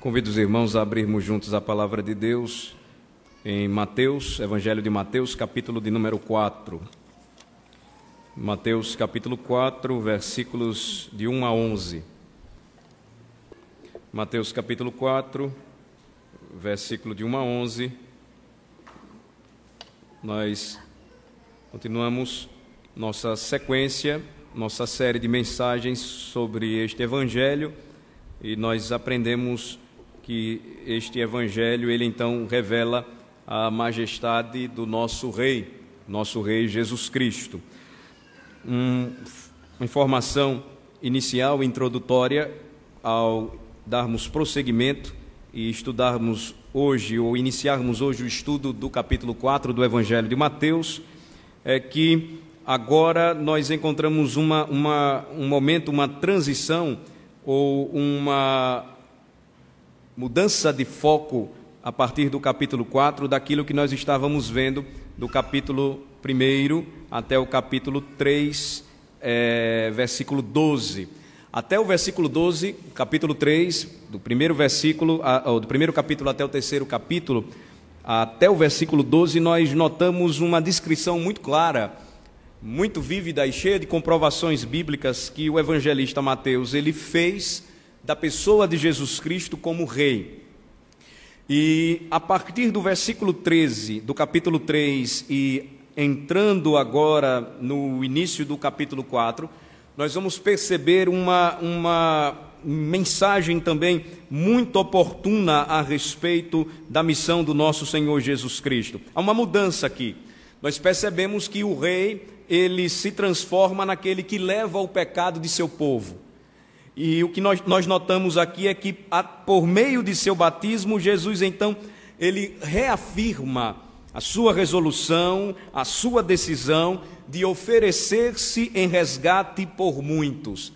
Convido os irmãos a abrirmos juntos a palavra de Deus em Mateus, Evangelho de Mateus, capítulo de número 4. Mateus, capítulo 4, versículos de 1 a 11. Mateus, capítulo 4, versículo de 1 a 11. Nós continuamos nossa sequência, nossa série de mensagens sobre este Evangelho e nós aprendemos que este evangelho ele então revela a majestade do nosso rei, nosso rei Jesus Cristo. Um, uma informação inicial, introdutória, ao darmos prosseguimento e estudarmos hoje, ou iniciarmos hoje o estudo do capítulo 4 do Evangelho de Mateus, é que agora nós encontramos uma, uma, um momento, uma transição ou uma mudança de foco a partir do capítulo 4 daquilo que nós estávamos vendo do capítulo 1 até o capítulo 3, é, versículo 12. Até o versículo 12, capítulo 3, do primeiro versículo, do primeiro capítulo até o terceiro capítulo, até o versículo 12, nós notamos uma descrição muito clara, muito vívida e cheia de comprovações bíblicas que o evangelista Mateus ele fez da pessoa de Jesus Cristo como rei. E a partir do versículo 13 do capítulo 3 e entrando agora no início do capítulo 4, nós vamos perceber uma, uma mensagem também muito oportuna a respeito da missão do nosso Senhor Jesus Cristo. Há uma mudança aqui. Nós percebemos que o rei, ele se transforma naquele que leva o pecado de seu povo. E o que nós, nós notamos aqui é que, a, por meio de seu batismo, Jesus então, ele reafirma a sua resolução, a sua decisão de oferecer-se em resgate por muitos.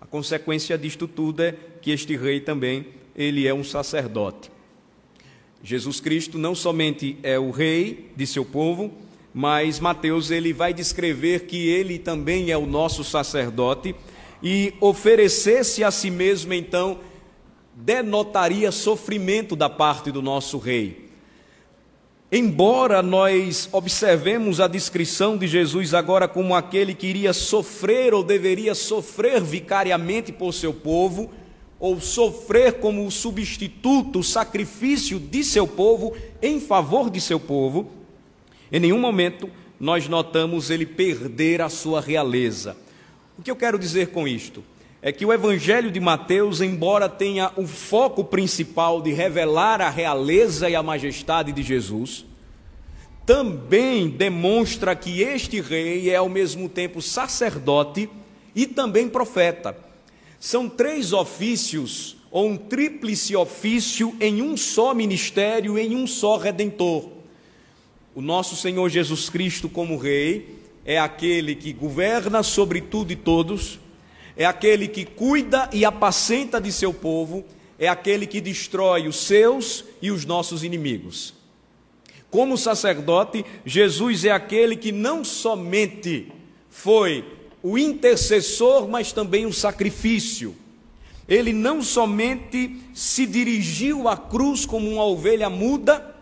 A consequência disto tudo é que este rei também, ele é um sacerdote. Jesus Cristo não somente é o rei de seu povo, mas Mateus ele vai descrever que ele também é o nosso sacerdote e oferecesse a si mesmo, então, denotaria sofrimento da parte do nosso rei. Embora nós observemos a descrição de Jesus agora como aquele que iria sofrer ou deveria sofrer vicariamente por seu povo, ou sofrer como o substituto, o sacrifício de seu povo em favor de seu povo, em nenhum momento nós notamos ele perder a sua realeza. O que eu quero dizer com isto? É que o Evangelho de Mateus, embora tenha o foco principal de revelar a realeza e a majestade de Jesus, também demonstra que este rei é ao mesmo tempo sacerdote e também profeta. São três ofícios, ou um tríplice ofício em um só ministério, em um só redentor. O nosso Senhor Jesus Cristo, como Rei, é aquele que governa sobre tudo e todos, é aquele que cuida e apacenta de seu povo, é aquele que destrói os seus e os nossos inimigos. Como sacerdote, Jesus é aquele que não somente foi o intercessor, mas também o sacrifício. Ele não somente se dirigiu à cruz como uma ovelha muda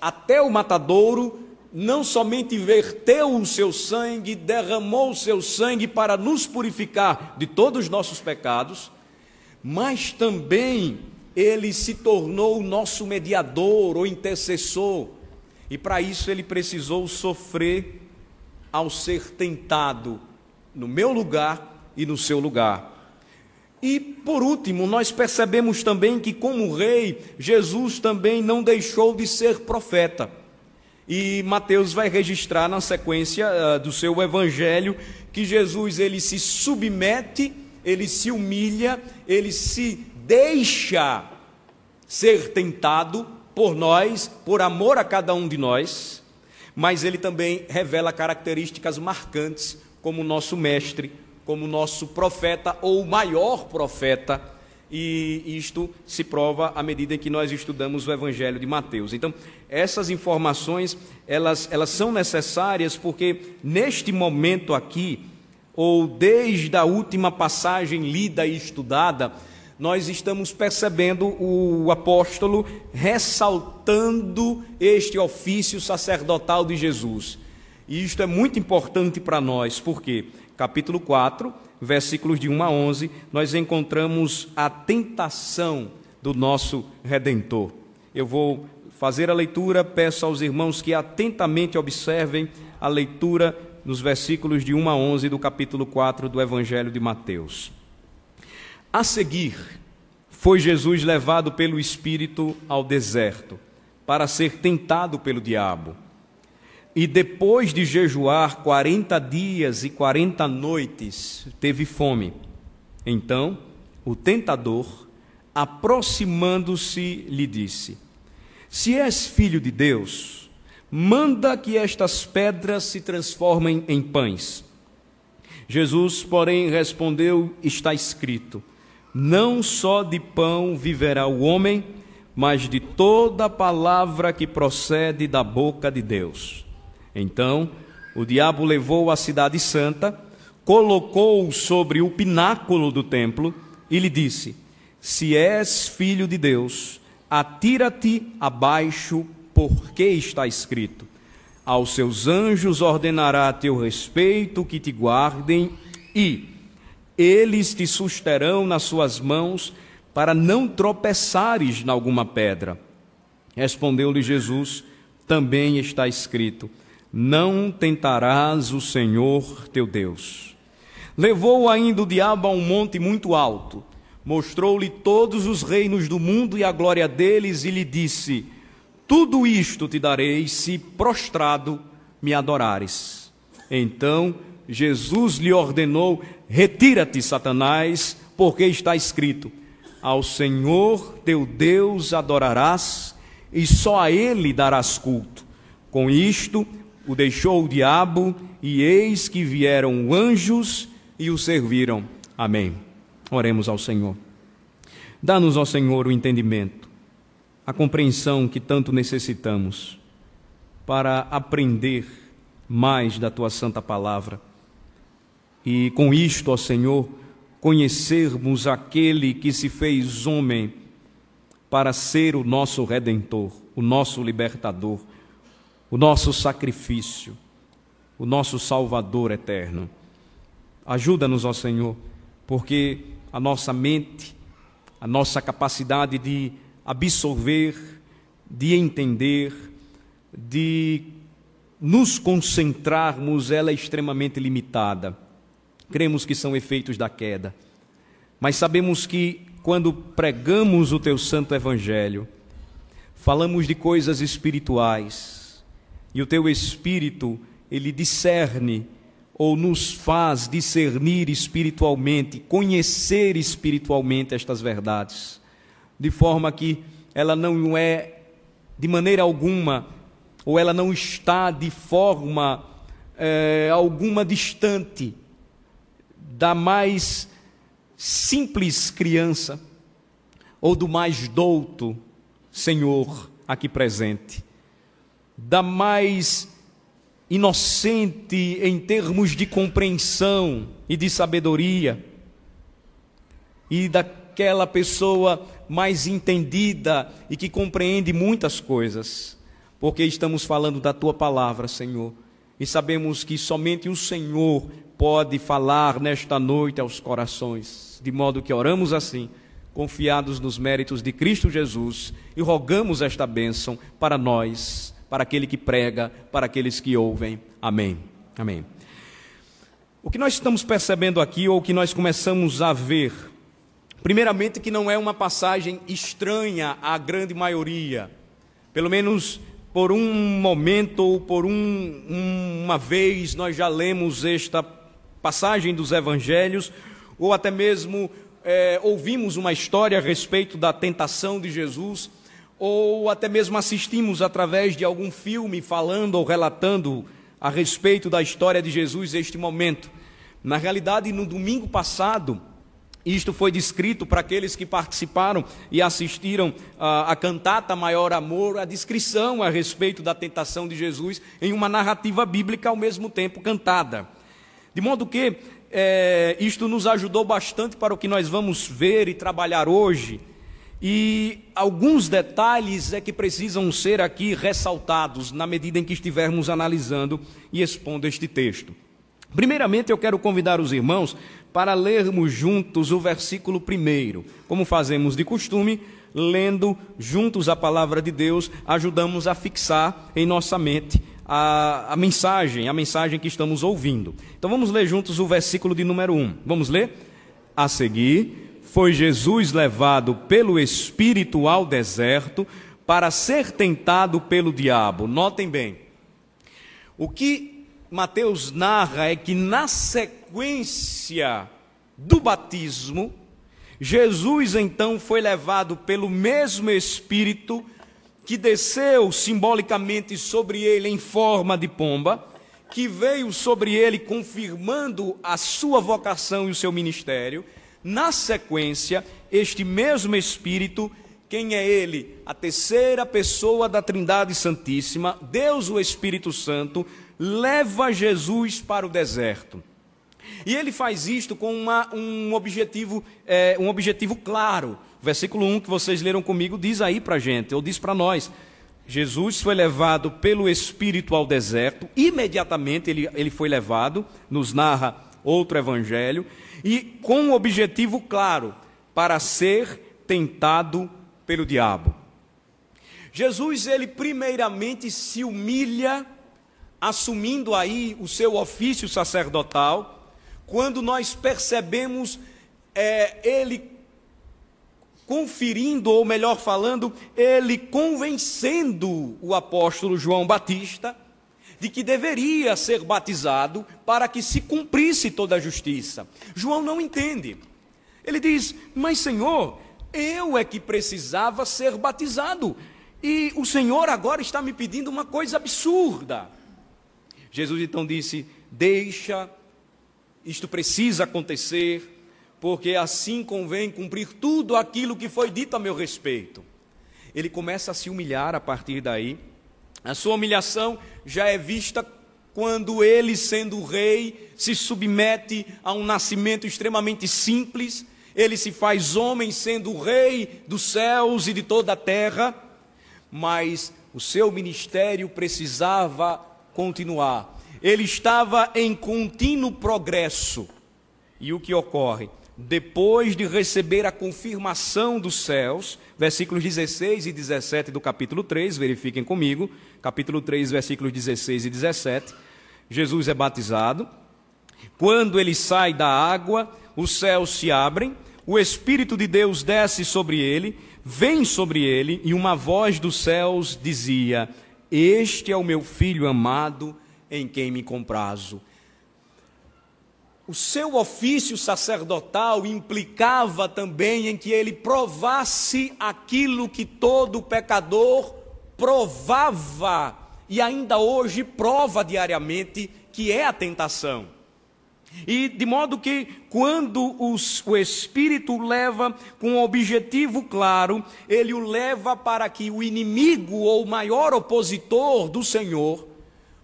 até o matadouro, não somente verteu o seu sangue, derramou o seu sangue para nos purificar de todos os nossos pecados, mas também ele se tornou o nosso mediador ou intercessor, e para isso ele precisou sofrer ao ser tentado no meu lugar e no seu lugar. E por último, nós percebemos também que, como rei, Jesus também não deixou de ser profeta. E Mateus vai registrar na sequência uh, do seu evangelho que Jesus ele se submete, ele se humilha, ele se deixa ser tentado por nós, por amor a cada um de nós, mas ele também revela características marcantes como nosso mestre, como nosso profeta ou maior profeta e isto se prova à medida em que nós estudamos o Evangelho de Mateus. Então, essas informações, elas, elas são necessárias porque neste momento aqui, ou desde a última passagem lida e estudada, nós estamos percebendo o apóstolo ressaltando este ofício sacerdotal de Jesus. E isto é muito importante para nós, porque capítulo 4, versículos de 1 a 11, nós encontramos a tentação do nosso redentor. Eu vou fazer a leitura, peço aos irmãos que atentamente observem a leitura nos versículos de 1 a 11 do capítulo 4 do Evangelho de Mateus. A seguir, foi Jesus levado pelo Espírito ao deserto para ser tentado pelo diabo. E depois de jejuar quarenta dias e quarenta noites, teve fome. Então, o tentador, aproximando-se, lhe disse: Se és filho de Deus, manda que estas pedras se transformem em pães. Jesus, porém, respondeu: Está escrito: Não só de pão viverá o homem, mas de toda palavra que procede da boca de Deus. Então o diabo levou a cidade santa, colocou-o sobre o pináculo do templo e lhe disse: Se és filho de Deus, atira-te abaixo, porque está escrito: Aos seus anjos ordenará a teu respeito que te guardem e eles te susterão nas suas mãos para não tropeçares em alguma pedra. Respondeu-lhe Jesus: Também está escrito: não tentarás o Senhor teu Deus. Levou ainda o diabo a um monte muito alto, mostrou-lhe todos os reinos do mundo e a glória deles, e lhe disse: Tudo isto te darei se prostrado me adorares. Então Jesus lhe ordenou: Retira-te, Satanás, porque está escrito: Ao Senhor teu Deus adorarás, e só a ele darás culto. Com isto, o deixou o diabo, e eis que vieram anjos e o serviram. Amém. Oremos ao Senhor. Dá-nos, ó Senhor, o entendimento, a compreensão que tanto necessitamos para aprender mais da tua santa palavra. E com isto, ó Senhor, conhecermos aquele que se fez homem para ser o nosso redentor, o nosso libertador o nosso sacrifício, o nosso Salvador eterno. Ajuda-nos, ó Senhor, porque a nossa mente, a nossa capacidade de absorver, de entender, de nos concentrarmos, ela é extremamente limitada. Cremos que são efeitos da queda, mas sabemos que quando pregamos o teu santo evangelho, falamos de coisas espirituais, e o teu espírito, ele discerne ou nos faz discernir espiritualmente, conhecer espiritualmente estas verdades, de forma que ela não é de maneira alguma, ou ela não está de forma é, alguma distante da mais simples criança ou do mais douto Senhor aqui presente da mais inocente em termos de compreensão e de sabedoria, e daquela pessoa mais entendida e que compreende muitas coisas, porque estamos falando da tua palavra, Senhor, e sabemos que somente o Senhor pode falar nesta noite aos corações, de modo que oramos assim confiados nos méritos de Cristo Jesus e rogamos esta bênção para nós para aquele que prega, para aqueles que ouvem. Amém. Amém. O que nós estamos percebendo aqui, ou o que nós começamos a ver, primeiramente, que não é uma passagem estranha à grande maioria, pelo menos por um momento ou por um, uma vez nós já lemos esta passagem dos evangelhos, ou até mesmo é, ouvimos uma história a respeito da tentação de Jesus ou até mesmo assistimos através de algum filme falando ou relatando a respeito da história de Jesus este momento. Na realidade, no domingo passado, isto foi descrito para aqueles que participaram e assistiram a, a cantata Maior Amor, a descrição a respeito da tentação de Jesus em uma narrativa bíblica ao mesmo tempo cantada. De modo que é, isto nos ajudou bastante para o que nós vamos ver e trabalhar hoje. E alguns detalhes é que precisam ser aqui ressaltados na medida em que estivermos analisando e expondo este texto. Primeiramente, eu quero convidar os irmãos para lermos juntos o versículo primeiro. Como fazemos de costume, lendo juntos a palavra de Deus, ajudamos a fixar em nossa mente a, a, mensagem, a mensagem que estamos ouvindo. Então vamos ler juntos o versículo de número 1. Vamos ler? A seguir, foi Jesus levado pelo Espírito ao deserto para ser tentado pelo diabo. Notem bem, o que Mateus narra é que na sequência do batismo, Jesus então foi levado pelo mesmo Espírito que desceu simbolicamente sobre ele em forma de pomba, que veio sobre ele confirmando a sua vocação e o seu ministério. Na sequência, este mesmo Espírito, quem é ele? A terceira pessoa da Trindade Santíssima, Deus o Espírito Santo, leva Jesus para o deserto. E ele faz isto com uma, um, objetivo, é, um objetivo claro. Versículo 1 que vocês leram comigo diz aí para a gente, ou diz para nós. Jesus foi levado pelo Espírito ao deserto, imediatamente ele, ele foi levado, nos narra outro evangelho, e com um objetivo claro, para ser tentado pelo diabo. Jesus, ele primeiramente se humilha, assumindo aí o seu ofício sacerdotal, quando nós percebemos é, ele conferindo, ou melhor falando, ele convencendo o apóstolo João Batista de que deveria ser batizado para que se cumprisse toda a justiça. João não entende. Ele diz: Mas Senhor, eu é que precisava ser batizado, e o Senhor agora está me pedindo uma coisa absurda. Jesus então disse: Deixa, isto precisa acontecer, porque assim convém cumprir tudo aquilo que foi dito a meu respeito. Ele começa a se humilhar a partir daí. A sua humilhação já é vista quando ele, sendo rei, se submete a um nascimento extremamente simples. Ele se faz homem, sendo rei dos céus e de toda a terra. Mas o seu ministério precisava continuar. Ele estava em contínuo progresso. E o que ocorre? Depois de receber a confirmação dos céus, versículos 16 e 17 do capítulo 3, verifiquem comigo, capítulo 3, versículos 16 e 17. Jesus é batizado. Quando ele sai da água, os céus se abrem, o Espírito de Deus desce sobre ele, vem sobre ele, e uma voz dos céus dizia: Este é o meu filho amado, em quem me comprazo o seu ofício sacerdotal implicava também em que ele provasse aquilo que todo pecador provava e ainda hoje prova diariamente, que é a tentação. E de modo que, quando os, o Espírito leva com um objetivo claro, ele o leva para que o inimigo ou o maior opositor do Senhor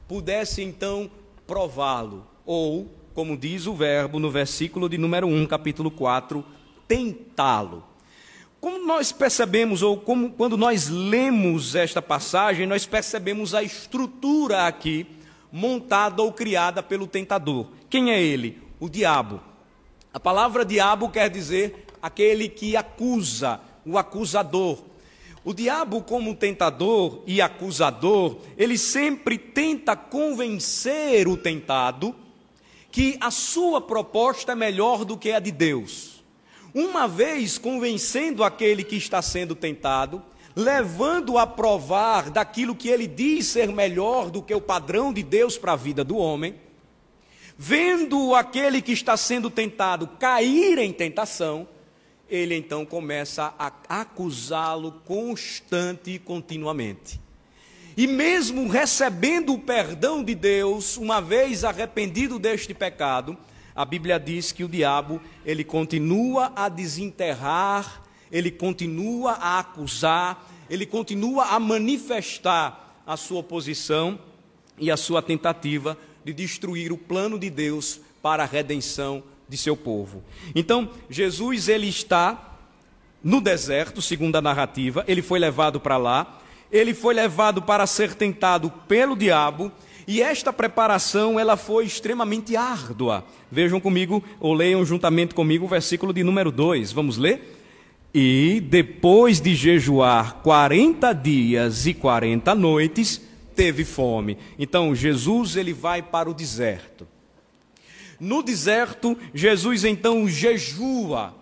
pudesse então prová-lo ou como diz o verbo no versículo de número 1, capítulo 4, tentá-lo. Como nós percebemos, ou como quando nós lemos esta passagem, nós percebemos a estrutura aqui montada ou criada pelo tentador. Quem é ele? O diabo. A palavra diabo quer dizer aquele que acusa, o acusador. O diabo, como tentador e acusador, ele sempre tenta convencer o tentado que a sua proposta é melhor do que a de Deus. Uma vez convencendo aquele que está sendo tentado, levando a provar daquilo que ele diz ser melhor do que o padrão de Deus para a vida do homem, vendo aquele que está sendo tentado cair em tentação, ele então começa a acusá-lo constante e continuamente. E mesmo recebendo o perdão de Deus, uma vez arrependido deste pecado, a Bíblia diz que o diabo, ele continua a desenterrar, ele continua a acusar, ele continua a manifestar a sua oposição e a sua tentativa de destruir o plano de Deus para a redenção de seu povo. Então, Jesus ele está no deserto, segundo a narrativa, ele foi levado para lá, ele foi levado para ser tentado pelo diabo, e esta preparação ela foi extremamente árdua. Vejam comigo, ou leiam juntamente comigo o versículo de número 2. Vamos ler? E depois de jejuar 40 dias e 40 noites, teve fome. Então Jesus ele vai para o deserto. No deserto, Jesus então jejua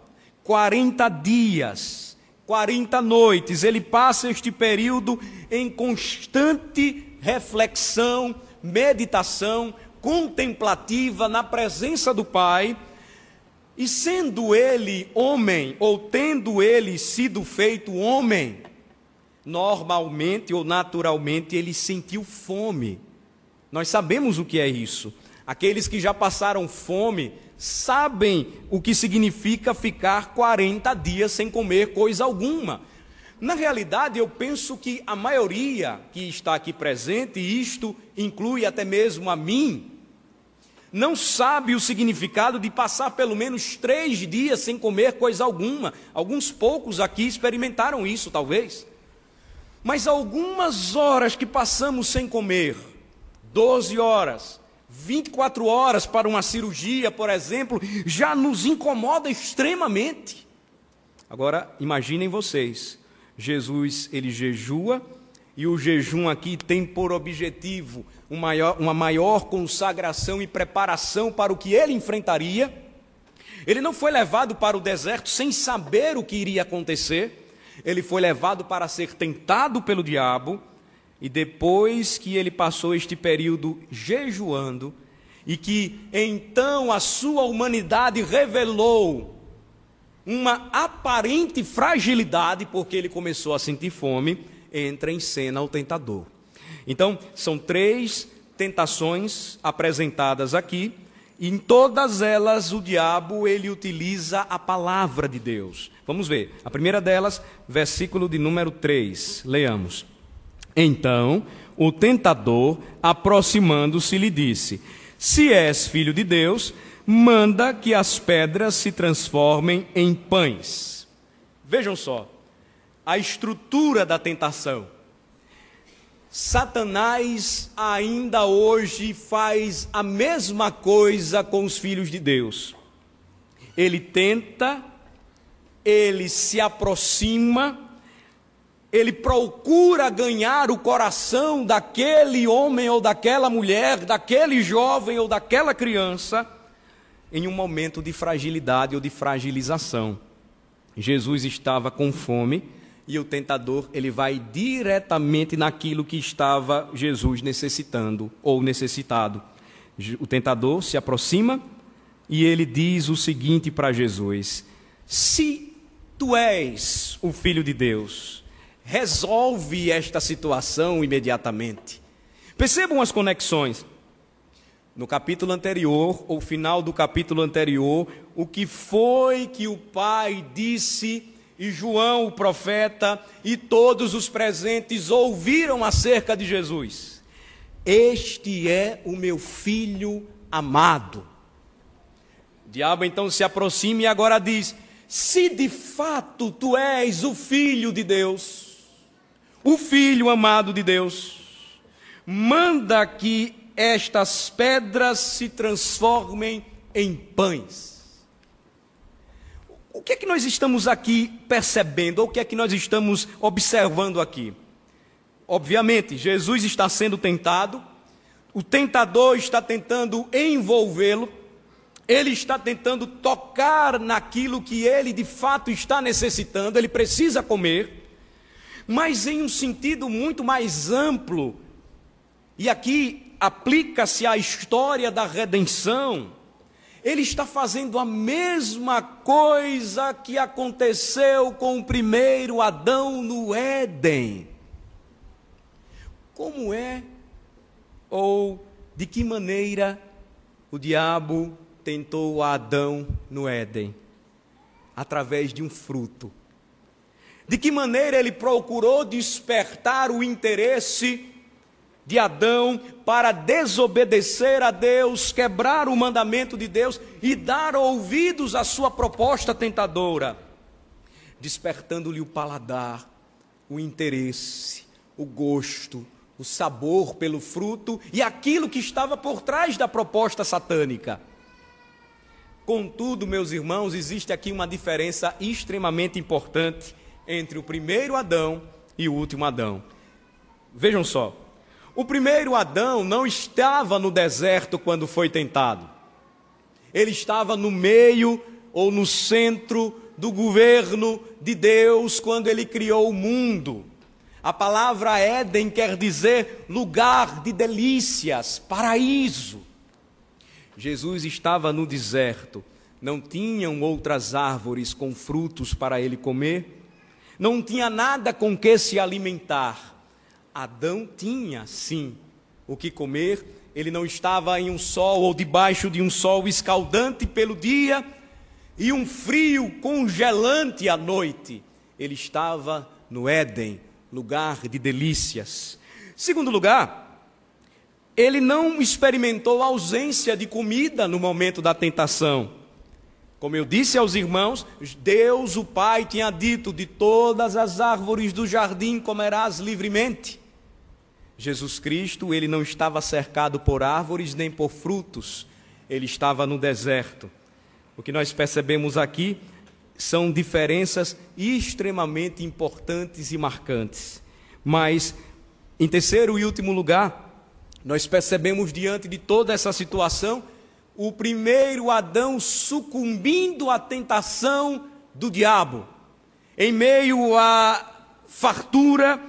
40 dias, 40 noites. Ele passa este período em constante reflexão, meditação, contemplativa na presença do Pai. E sendo ele homem, ou tendo ele sido feito homem, normalmente ou naturalmente ele sentiu fome. Nós sabemos o que é isso. Aqueles que já passaram fome sabem o que significa ficar 40 dias sem comer coisa alguma. Na realidade, eu penso que a maioria que está aqui presente, e isto inclui até mesmo a mim, não sabe o significado de passar pelo menos três dias sem comer coisa alguma. Alguns poucos aqui experimentaram isso, talvez. Mas algumas horas que passamos sem comer, 12 horas, 24 horas para uma cirurgia, por exemplo, já nos incomoda extremamente. Agora, imaginem vocês, Jesus, ele jejua, e o jejum aqui tem por objetivo uma maior, uma maior consagração e preparação para o que ele enfrentaria. Ele não foi levado para o deserto sem saber o que iria acontecer, ele foi levado para ser tentado pelo diabo e depois que ele passou este período jejuando, e que então a sua humanidade revelou uma aparente fragilidade, porque ele começou a sentir fome, entra em cena o tentador. Então, são três tentações apresentadas aqui, e em todas elas o diabo ele utiliza a palavra de Deus. Vamos ver. A primeira delas, versículo de número 3. Leamos. Então o tentador, aproximando-se, lhe disse: Se és filho de Deus, manda que as pedras se transformem em pães. Vejam só, a estrutura da tentação. Satanás ainda hoje faz a mesma coisa com os filhos de Deus. Ele tenta, ele se aproxima, ele procura ganhar o coração daquele homem ou daquela mulher, daquele jovem ou daquela criança, em um momento de fragilidade ou de fragilização. Jesus estava com fome e o tentador ele vai diretamente naquilo que estava Jesus necessitando ou necessitado. O tentador se aproxima e ele diz o seguinte para Jesus: Se tu és o filho de Deus, resolve esta situação imediatamente. Percebam as conexões. No capítulo anterior, ou final do capítulo anterior, o que foi que o pai disse e João, o profeta, e todos os presentes ouviram acerca de Jesus. Este é o meu filho amado. O diabo então se aproxima e agora diz: Se de fato tu és o filho de Deus, o Filho amado de Deus, manda que estas pedras se transformem em pães. O que é que nós estamos aqui percebendo? Ou o que é que nós estamos observando aqui? Obviamente, Jesus está sendo tentado, o tentador está tentando envolvê-lo, ele está tentando tocar naquilo que ele de fato está necessitando, ele precisa comer mas em um sentido muito mais amplo. E aqui aplica-se a história da redenção. Ele está fazendo a mesma coisa que aconteceu com o primeiro Adão no Éden. Como é ou de que maneira o diabo tentou Adão no Éden? Através de um fruto de que maneira ele procurou despertar o interesse de Adão para desobedecer a Deus, quebrar o mandamento de Deus e dar ouvidos à sua proposta tentadora, despertando-lhe o paladar, o interesse, o gosto, o sabor pelo fruto e aquilo que estava por trás da proposta satânica. Contudo, meus irmãos, existe aqui uma diferença extremamente importante entre o primeiro Adão e o último Adão. Vejam só, o primeiro Adão não estava no deserto quando foi tentado. Ele estava no meio ou no centro do governo de Deus quando ele criou o mundo. A palavra Éden quer dizer lugar de delícias, paraíso. Jesus estava no deserto, não tinham outras árvores com frutos para ele comer, não tinha nada com que se alimentar. Adão tinha, sim, o que comer, ele não estava em um sol ou debaixo de um sol escaldante pelo dia e um frio congelante à noite. Ele estava no Éden, lugar de delícias. Segundo lugar, ele não experimentou ausência de comida no momento da tentação. Como eu disse aos irmãos, Deus, o Pai, tinha dito: de todas as árvores do jardim comerás livremente. Jesus Cristo, ele não estava cercado por árvores nem por frutos, ele estava no deserto. O que nós percebemos aqui são diferenças extremamente importantes e marcantes. Mas, em terceiro e último lugar, nós percebemos diante de toda essa situação o primeiro Adão sucumbindo à tentação do diabo, em meio à fartura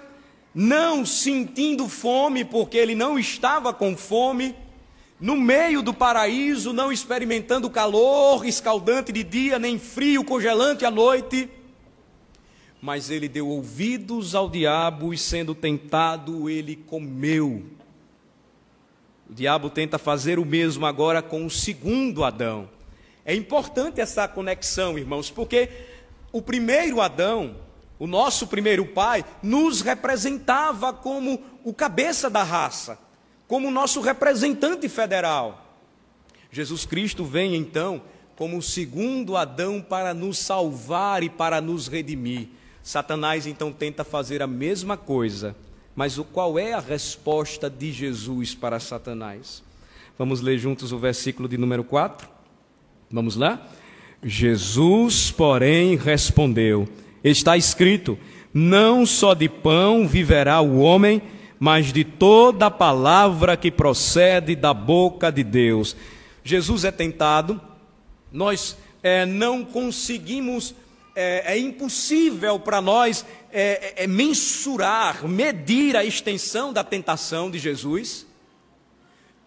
não sentindo fome, porque ele não estava com fome, no meio do paraíso, não experimentando calor escaldante de dia, nem frio congelante à noite. Mas ele deu ouvidos ao diabo e, sendo tentado, ele comeu. O diabo tenta fazer o mesmo agora com o segundo Adão. É importante essa conexão, irmãos, porque o primeiro Adão, o nosso primeiro pai, nos representava como o cabeça da raça, como nosso representante federal. Jesus Cristo vem então como o segundo Adão para nos salvar e para nos redimir. Satanás então tenta fazer a mesma coisa, mas qual é a resposta de Jesus para Satanás? Vamos ler juntos o versículo de número 4? Vamos lá? Jesus, porém, respondeu: Está escrito: Não só de pão viverá o homem, mas de toda a palavra que procede da boca de Deus. Jesus é tentado, nós é, não conseguimos, é, é impossível para nós é, é, é mensurar, medir a extensão da tentação de Jesus.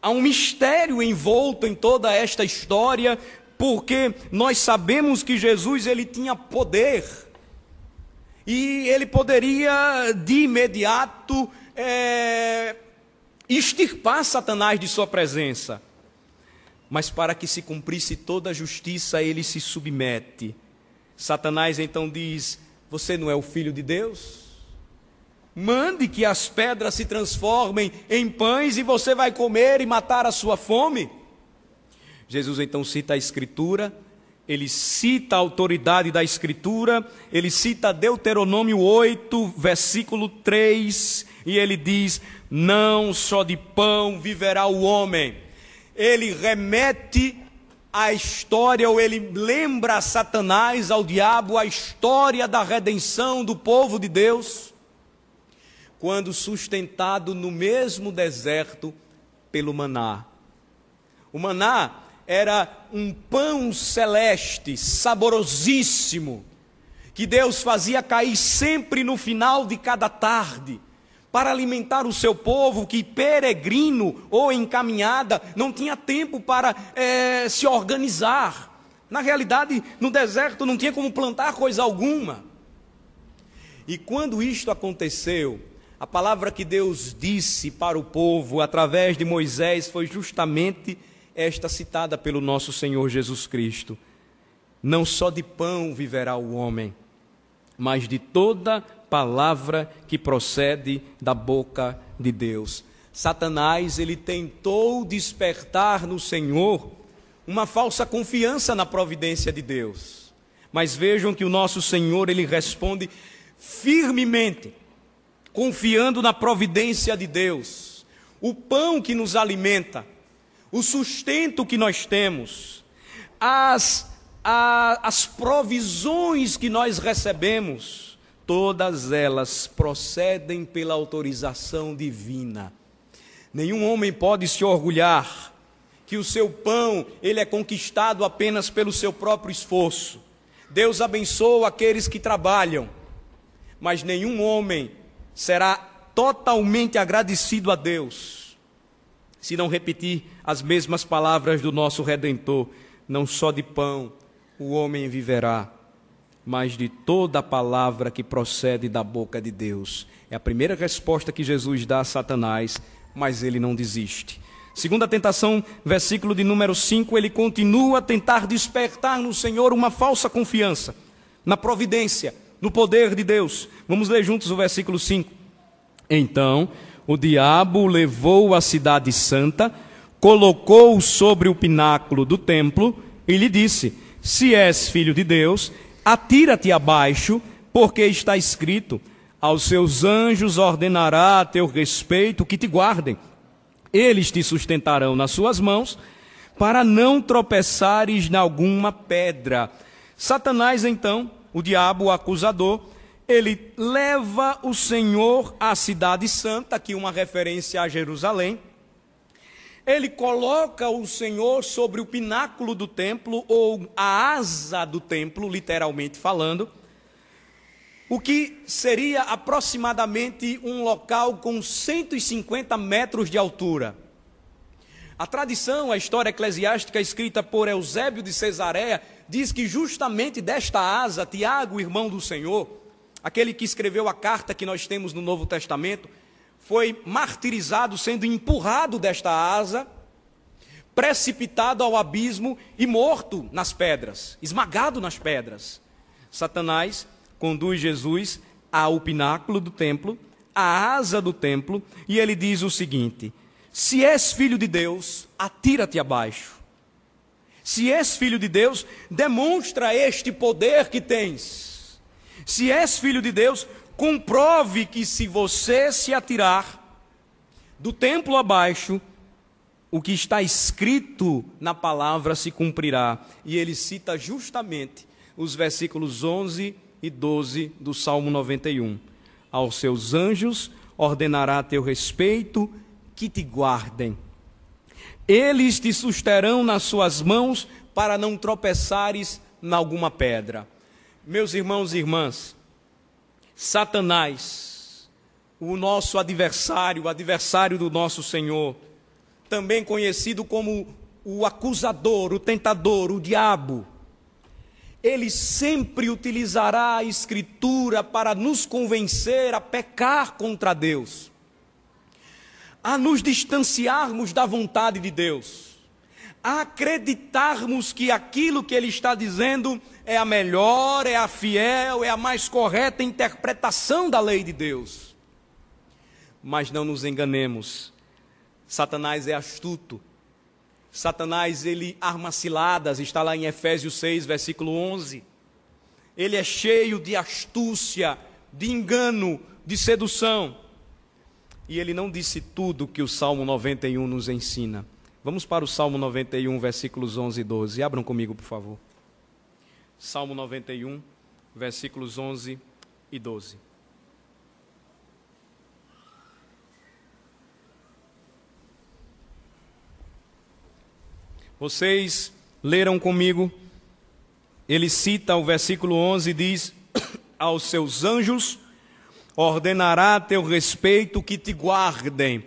Há um mistério envolto em toda esta história, porque nós sabemos que Jesus ele tinha poder e ele poderia de imediato é, extirpar Satanás de sua presença. Mas para que se cumprisse toda a justiça, ele se submete. Satanás então diz: Você não é o filho de Deus? Mande que as pedras se transformem em pães e você vai comer e matar a sua fome. Jesus então cita a Escritura ele cita a autoridade da Escritura, ele cita Deuteronômio 8, versículo 3, e ele diz: Não só de pão viverá o homem. Ele remete a história, ou ele lembra a Satanás, ao diabo, a história da redenção do povo de Deus, quando sustentado no mesmo deserto pelo maná. O maná era um pão celeste, saborosíssimo, que Deus fazia cair sempre no final de cada tarde, para alimentar o seu povo que, peregrino ou encaminhada, não tinha tempo para é, se organizar. Na realidade, no deserto não tinha como plantar coisa alguma. E quando isto aconteceu, a palavra que Deus disse para o povo através de Moisés foi justamente esta citada pelo nosso Senhor Jesus Cristo. Não só de pão viverá o homem, mas de toda palavra que procede da boca de Deus. Satanás, ele tentou despertar no Senhor uma falsa confiança na providência de Deus. Mas vejam que o nosso Senhor, ele responde firmemente, confiando na providência de Deus. O pão que nos alimenta, o sustento que nós temos, as, a, as provisões que nós recebemos, todas elas procedem pela autorização divina. Nenhum homem pode se orgulhar que o seu pão ele é conquistado apenas pelo seu próprio esforço. Deus abençoa aqueles que trabalham, mas nenhum homem será totalmente agradecido a Deus se não repetir as mesmas palavras do nosso redentor: não só de pão o homem viverá, mas de toda palavra que procede da boca de Deus. É a primeira resposta que Jesus dá a Satanás mas ele não desiste. Segunda tentação, versículo de número 5, ele continua a tentar despertar no Senhor uma falsa confiança na providência, no poder de Deus. Vamos ler juntos o versículo 5. Então, o diabo levou a cidade santa, colocou-o sobre o pináculo do templo e lhe disse: Se és filho de Deus, atira-te abaixo, porque está escrito: aos seus anjos ordenará a teu respeito que te guardem. Eles te sustentarão nas suas mãos, para não tropeçares em alguma pedra. Satanás, então, o diabo, o acusador, ele leva o Senhor à cidade santa, aqui uma referência a Jerusalém. Ele coloca o Senhor sobre o pináculo do templo, ou a asa do templo, literalmente falando o que seria aproximadamente um local com 150 metros de altura. A tradição, a história eclesiástica escrita por Eusébio de Cesareia, diz que justamente desta asa, Tiago, irmão do Senhor, aquele que escreveu a carta que nós temos no Novo Testamento, foi martirizado, sendo empurrado desta asa, precipitado ao abismo e morto nas pedras, esmagado nas pedras. Satanás conduz Jesus ao pináculo do templo, à asa do templo, e ele diz o seguinte: Se és filho de Deus, atira-te abaixo. Se és filho de Deus, demonstra este poder que tens. Se és filho de Deus, comprove que se você se atirar do templo abaixo, o que está escrito na palavra se cumprirá. E ele cita justamente os versículos 11 e 12 do Salmo 91. Aos seus anjos ordenará a teu respeito que te guardem. Eles te susterão nas suas mãos para não tropeçares em alguma pedra. Meus irmãos e irmãs, Satanás, o nosso adversário, o adversário do nosso Senhor, também conhecido como o acusador, o tentador, o diabo, ele sempre utilizará a Escritura para nos convencer a pecar contra Deus, a nos distanciarmos da vontade de Deus, a acreditarmos que aquilo que Ele está dizendo é a melhor, é a fiel, é a mais correta interpretação da lei de Deus. Mas não nos enganemos, Satanás é astuto Satanás, ele arma ciladas, está lá em Efésios 6, versículo 11. Ele é cheio de astúcia, de engano, de sedução. E ele não disse tudo que o Salmo 91 nos ensina. Vamos para o Salmo 91, versículos 11 e 12. Abram comigo, por favor. Salmo 91, versículos 11 e 12. Vocês leram comigo, ele cita o versículo 11 e diz: Aos seus anjos ordenará a teu respeito que te guardem.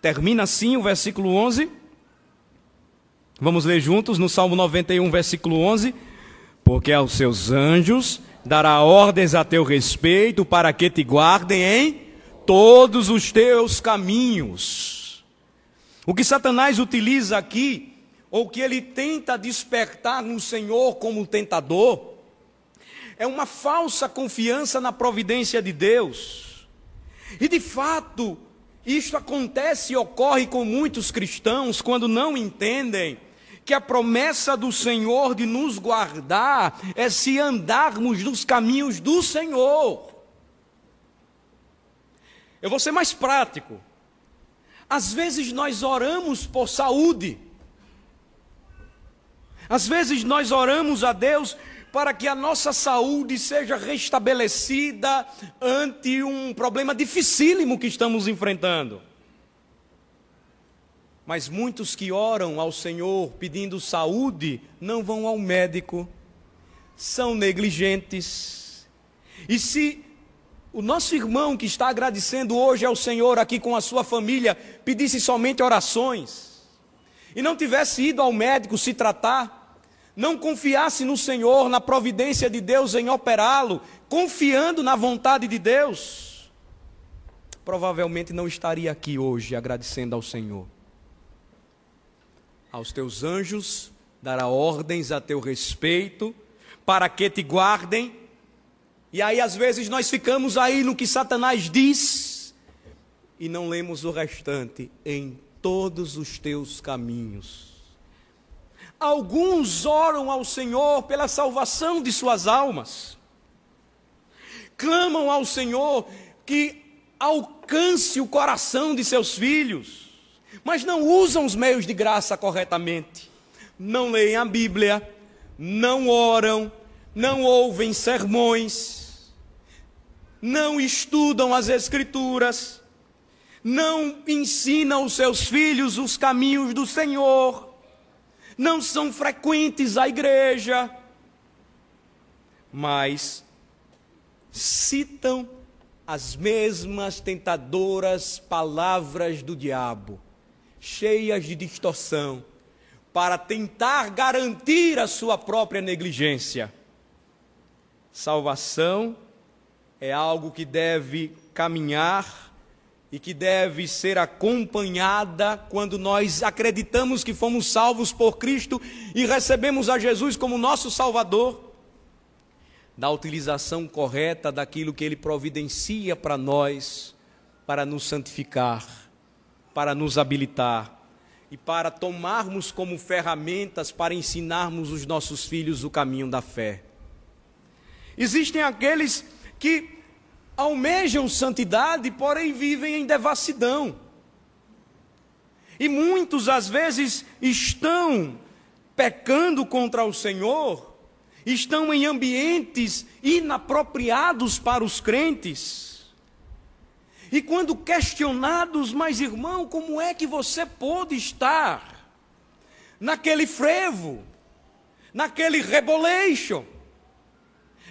Termina assim o versículo 11. Vamos ler juntos no Salmo 91, versículo 11. Porque aos seus anjos dará ordens a teu respeito para que te guardem em todos os teus caminhos. O que Satanás utiliza aqui ou que ele tenta despertar no Senhor como tentador, é uma falsa confiança na providência de Deus. E de fato, Isto acontece e ocorre com muitos cristãos quando não entendem que a promessa do Senhor de nos guardar é se andarmos nos caminhos do Senhor. Eu vou ser mais prático. Às vezes nós oramos por saúde. Às vezes nós oramos a Deus para que a nossa saúde seja restabelecida ante um problema dificílimo que estamos enfrentando. Mas muitos que oram ao Senhor pedindo saúde não vão ao médico, são negligentes. E se o nosso irmão que está agradecendo hoje ao Senhor aqui com a sua família pedisse somente orações e não tivesse ido ao médico se tratar, não confiasse no Senhor, na providência de Deus em operá-lo, confiando na vontade de Deus, provavelmente não estaria aqui hoje agradecendo ao Senhor aos teus anjos dará ordens a teu respeito, para que te guardem. E aí, às vezes, nós ficamos aí no que Satanás diz e não lemos o restante em todos os teus caminhos. Alguns oram ao Senhor pela salvação de suas almas, clamam ao Senhor que alcance o coração de seus filhos mas não usam os meios de graça corretamente. Não leem a Bíblia, não oram, não ouvem sermões, não estudam as Escrituras, não ensinam os seus filhos os caminhos do Senhor, não são frequentes à igreja, mas citam as mesmas tentadoras palavras do diabo cheias de distorção, para tentar garantir a sua própria negligência. Salvação é algo que deve caminhar e que deve ser acompanhada quando nós acreditamos que fomos salvos por Cristo e recebemos a Jesus como nosso Salvador, da utilização correta daquilo que Ele providencia para nós, para nos santificar para nos habilitar e para tomarmos como ferramentas para ensinarmos os nossos filhos o caminho da fé. Existem aqueles que almejam santidade, porém vivem em devassidão. E muitos às vezes estão pecando contra o Senhor, estão em ambientes inapropriados para os crentes e quando questionados, mas irmão, como é que você pôde estar naquele frevo, naquele reboleixo,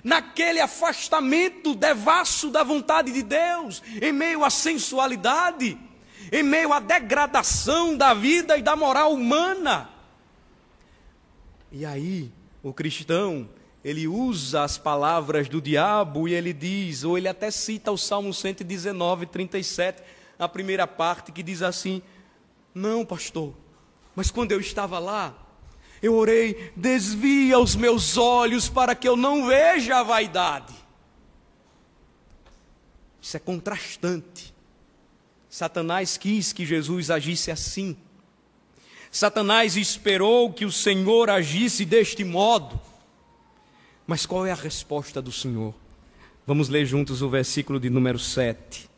naquele afastamento devasso da vontade de Deus, em meio à sensualidade, em meio à degradação da vida e da moral humana? E aí, o cristão ele usa as palavras do diabo e ele diz, ou ele até cita o Salmo 119, 37, a primeira parte, que diz assim: Não, pastor, mas quando eu estava lá, eu orei, desvia os meus olhos para que eu não veja a vaidade. Isso é contrastante. Satanás quis que Jesus agisse assim. Satanás esperou que o Senhor agisse deste modo. Mas qual é a resposta do Senhor? Vamos ler juntos o versículo de número 7.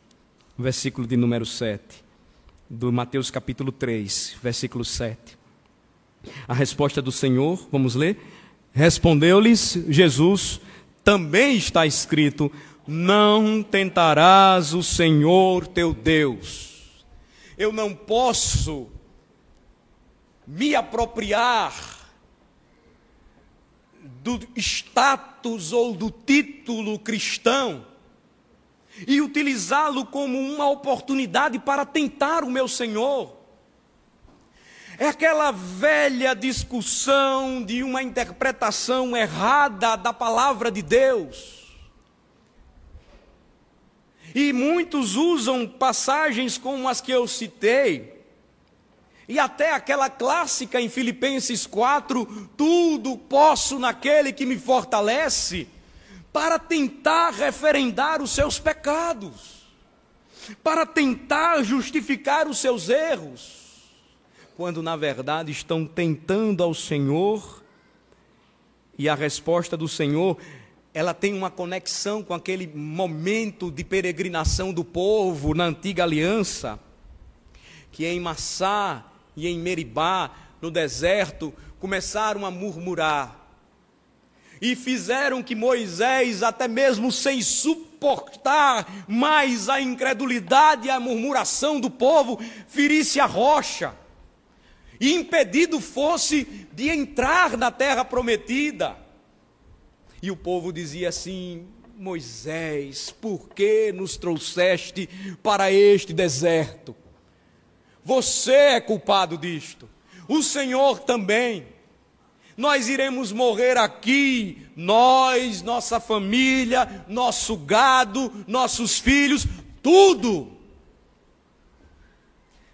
O versículo de número 7. Do Mateus capítulo 3, versículo 7. A resposta do Senhor, vamos ler? Respondeu-lhes Jesus: Também está escrito: Não tentarás o Senhor teu Deus. Eu não posso me apropriar do status ou do título cristão e utilizá-lo como uma oportunidade para tentar o meu Senhor. É aquela velha discussão de uma interpretação errada da palavra de Deus. E muitos usam passagens como as que eu citei, e até aquela clássica em Filipenses 4, tudo posso naquele que me fortalece, para tentar referendar os seus pecados. para tentar justificar os seus erros, quando na verdade estão tentando ao Senhor, e a resposta do Senhor, ela tem uma conexão com aquele momento de peregrinação do povo na antiga aliança, que em Massá e em Meribá, no deserto, começaram a murmurar. E fizeram que Moisés, até mesmo sem suportar mais a incredulidade e a murmuração do povo, ferisse a rocha. E impedido fosse de entrar na terra prometida. E o povo dizia assim: Moisés, por que nos trouxeste para este deserto? Você é culpado disto o Senhor também. Nós iremos morrer aqui, nós, nossa família, nosso gado, nossos filhos, tudo.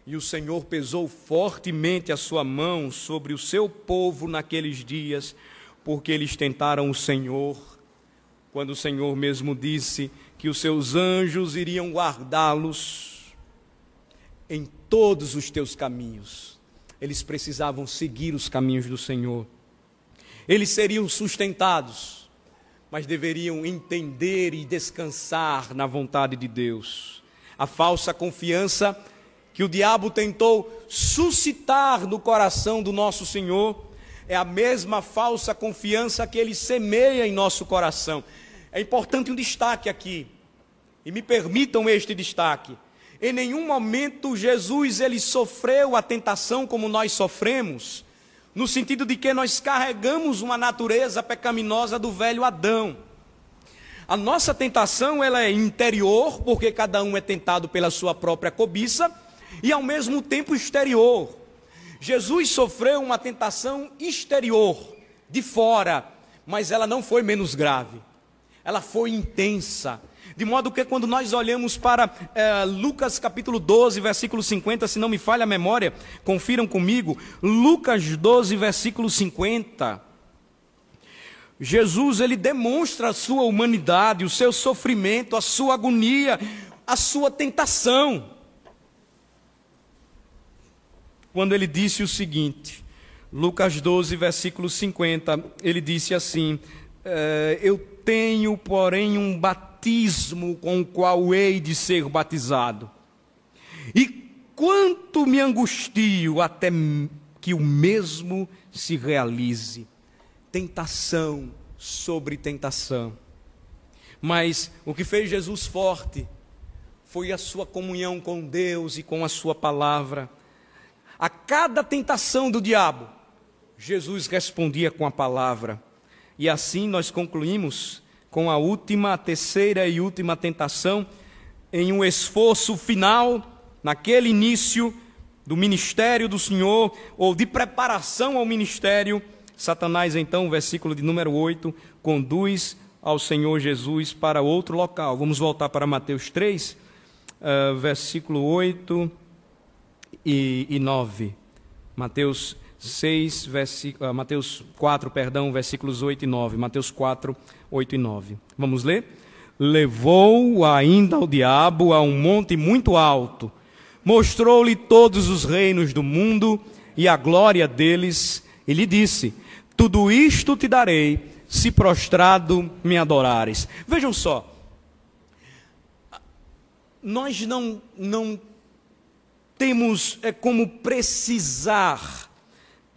E o Senhor pesou fortemente a sua mão sobre o seu povo naqueles dias, porque eles tentaram o Senhor, quando o Senhor mesmo disse que os seus anjos iriam guardá-los em todos os teus caminhos eles precisavam seguir os caminhos do Senhor. Eles seriam sustentados, mas deveriam entender e descansar na vontade de Deus. A falsa confiança que o diabo tentou suscitar no coração do nosso Senhor é a mesma falsa confiança que ele semeia em nosso coração. É importante um destaque aqui, e me permitam este destaque. Em nenhum momento Jesus ele sofreu a tentação como nós sofremos, no sentido de que nós carregamos uma natureza pecaminosa do velho Adão. A nossa tentação ela é interior, porque cada um é tentado pela sua própria cobiça, e ao mesmo tempo exterior. Jesus sofreu uma tentação exterior, de fora, mas ela não foi menos grave. Ela foi intensa, de modo que quando nós olhamos para é, Lucas capítulo 12, versículo 50, se não me falha a memória, confiram comigo, Lucas 12, versículo 50. Jesus ele demonstra a sua humanidade, o seu sofrimento, a sua agonia, a sua tentação. Quando ele disse o seguinte, Lucas 12, versículo 50, ele disse assim: é, Eu tenho, porém, um batismo batismo com o qual hei de ser batizado. E quanto me angustio até que o mesmo se realize. Tentação sobre tentação. Mas o que fez Jesus forte foi a sua comunhão com Deus e com a sua palavra. A cada tentação do diabo, Jesus respondia com a palavra. E assim nós concluímos com a última, a terceira e última tentação, em um esforço final, naquele início do ministério do Senhor, ou de preparação ao ministério, Satanás, então, versículo de número 8, conduz ao Senhor Jesus para outro local. Vamos voltar para Mateus 3, uh, eh, versículo 8 e, e 9. Mateus 6, versículo, uh, Mateus 4, perdão, versículos 8 e 9. Mateus 4, 8 e 9. Vamos ler? Levou ainda o diabo a um monte muito alto, mostrou-lhe todos os reinos do mundo e a glória deles, e lhe disse: Tudo isto te darei, se prostrado me adorares. Vejam só, nós não, não temos é, como precisar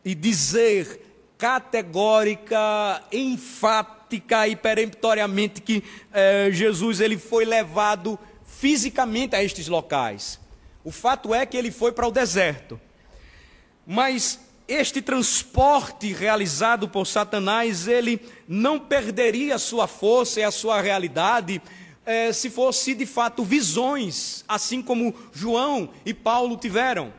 e dizer categórica, enfática e peremptoriamente que eh, Jesus ele foi levado fisicamente a estes locais. O fato é que ele foi para o deserto. Mas este transporte realizado por Satanás, ele não perderia a sua força e a sua realidade eh, se fosse de fato visões, assim como João e Paulo tiveram.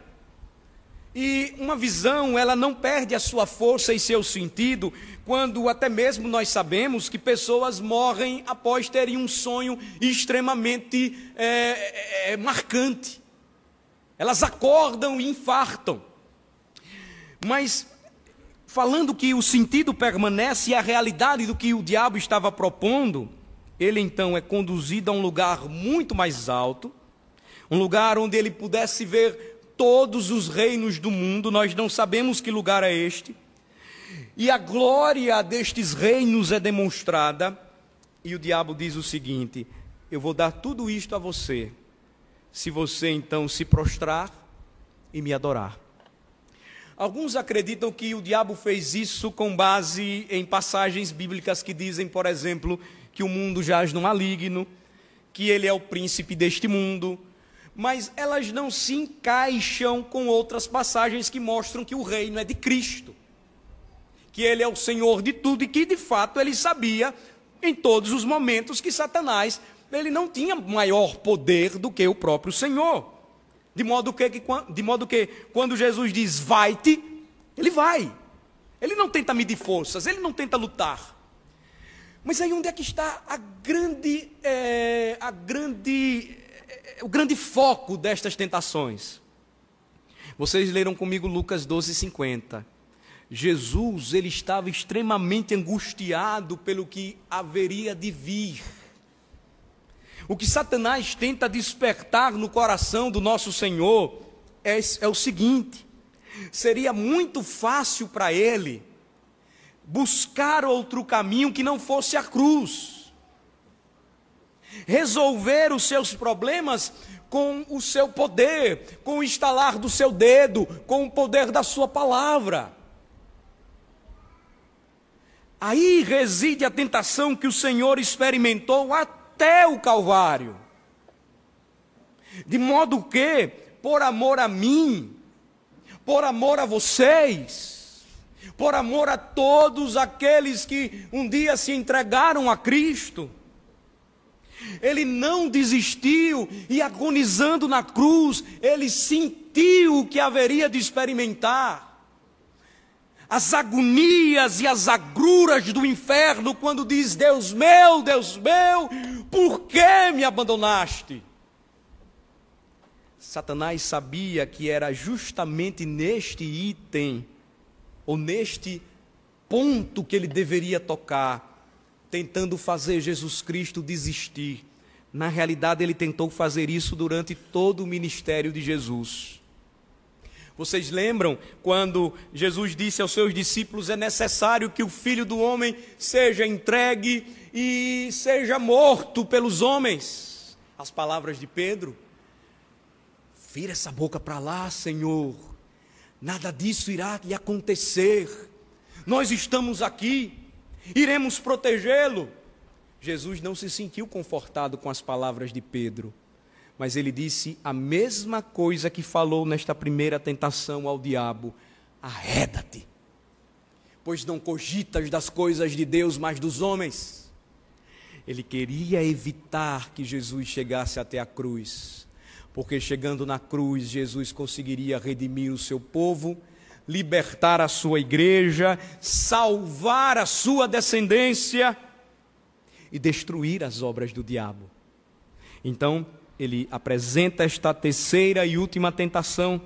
E uma visão, ela não perde a sua força e seu sentido quando até mesmo nós sabemos que pessoas morrem após terem um sonho extremamente é, é, é, marcante. Elas acordam e infartam. Mas, falando que o sentido permanece e a realidade do que o diabo estava propondo, ele então é conduzido a um lugar muito mais alto um lugar onde ele pudesse ver todos os reinos do mundo, nós não sabemos que lugar é este. E a glória destes reinos é demonstrada, e o diabo diz o seguinte: Eu vou dar tudo isto a você, se você então se prostrar e me adorar. Alguns acreditam que o diabo fez isso com base em passagens bíblicas que dizem, por exemplo, que o mundo jaz no maligno, que ele é o príncipe deste mundo, mas elas não se encaixam com outras passagens que mostram que o reino é de Cristo, que ele é o Senhor de tudo e que de fato ele sabia em todos os momentos que Satanás ele não tinha maior poder do que o próprio Senhor. De modo que, de modo que quando Jesus diz vai-te, ele vai. Ele não tenta medir forças, ele não tenta lutar. Mas aí onde é que está a grande, é, a grande, o grande foco destas tentações? Vocês leram comigo Lucas 12, 50. Jesus ele estava extremamente angustiado pelo que haveria de vir. O que Satanás tenta despertar no coração do nosso Senhor é, é o seguinte: seria muito fácil para ele buscar outro caminho que não fosse a cruz, resolver os seus problemas com o seu poder, com o estalar do seu dedo, com o poder da sua palavra. Aí reside a tentação que o Senhor experimentou até o Calvário. De modo que, por amor a mim, por amor a vocês, por amor a todos aqueles que um dia se entregaram a Cristo, ele não desistiu e agonizando na cruz, ele sentiu o que haveria de experimentar as agonias e as agruras do inferno, quando diz: Deus meu, Deus meu, por que me abandonaste? Satanás sabia que era justamente neste item, ou neste ponto que ele deveria tocar, tentando fazer Jesus Cristo desistir. Na realidade, ele tentou fazer isso durante todo o ministério de Jesus. Vocês lembram quando Jesus disse aos seus discípulos: é necessário que o filho do homem seja entregue e seja morto pelos homens? As palavras de Pedro. Vira essa boca para lá, Senhor. Nada disso irá lhe acontecer. Nós estamos aqui, iremos protegê-lo. Jesus não se sentiu confortado com as palavras de Pedro mas ele disse a mesma coisa que falou nesta primeira tentação ao diabo: arreda-te, pois não cogitas das coisas de Deus, mas dos homens. Ele queria evitar que Jesus chegasse até a cruz, porque chegando na cruz, Jesus conseguiria redimir o seu povo, libertar a sua igreja, salvar a sua descendência e destruir as obras do diabo. Então, ele apresenta esta terceira e última tentação.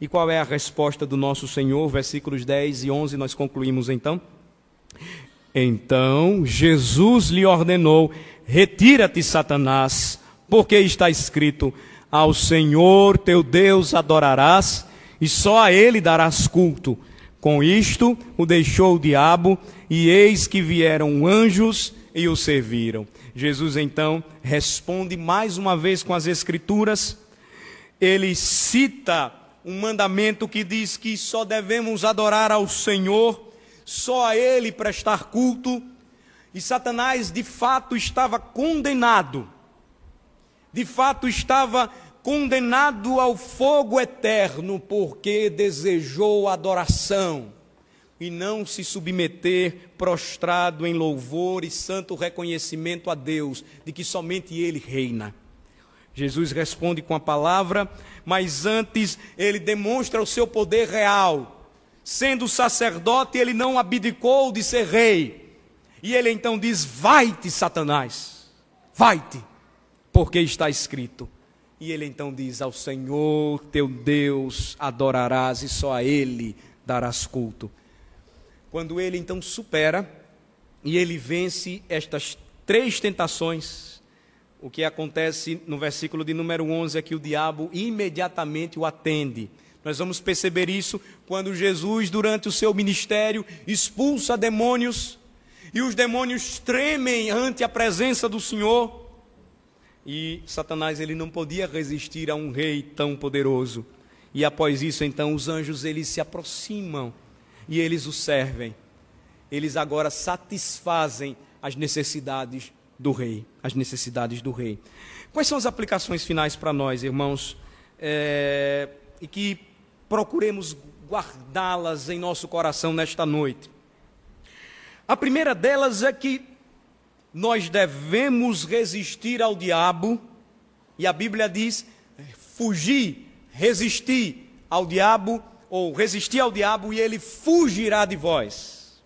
E qual é a resposta do nosso Senhor? Versículos 10 e 11, nós concluímos então. Então Jesus lhe ordenou: Retira-te, Satanás, porque está escrito: Ao Senhor teu Deus adorarás e só a ele darás culto. Com isto o deixou o diabo, e eis que vieram anjos e o serviram. Jesus então responde mais uma vez com as Escrituras. Ele cita um mandamento que diz que só devemos adorar ao Senhor, só a Ele prestar culto. E Satanás de fato estava condenado, de fato estava condenado ao fogo eterno, porque desejou adoração e não se submeter prostrado em louvor e santo reconhecimento a Deus de que somente Ele reina. Jesus responde com a palavra, mas antes ele demonstra o seu poder real. Sendo sacerdote, ele não abdicou de ser rei. E ele então diz: Vai-te, Satanás, vai-te, porque está escrito. E ele então diz: Ao Senhor teu Deus adorarás e só a Ele darás culto. Quando ele então supera e ele vence estas três tentações, o que acontece no versículo de número 11 é que o diabo imediatamente o atende. Nós vamos perceber isso quando Jesus, durante o seu ministério, expulsa demônios e os demônios tremem ante a presença do Senhor. E Satanás ele não podia resistir a um rei tão poderoso. E após isso, então, os anjos eles se aproximam e eles o servem. Eles agora satisfazem as necessidades do rei, as necessidades do rei. Quais são as aplicações finais para nós, irmãos? É, e que procuremos guardá-las em nosso coração nesta noite. A primeira delas é que nós devemos resistir ao diabo, e a Bíblia diz: fugir, resistir ao diabo, ou resistir ao diabo, e ele fugirá de vós.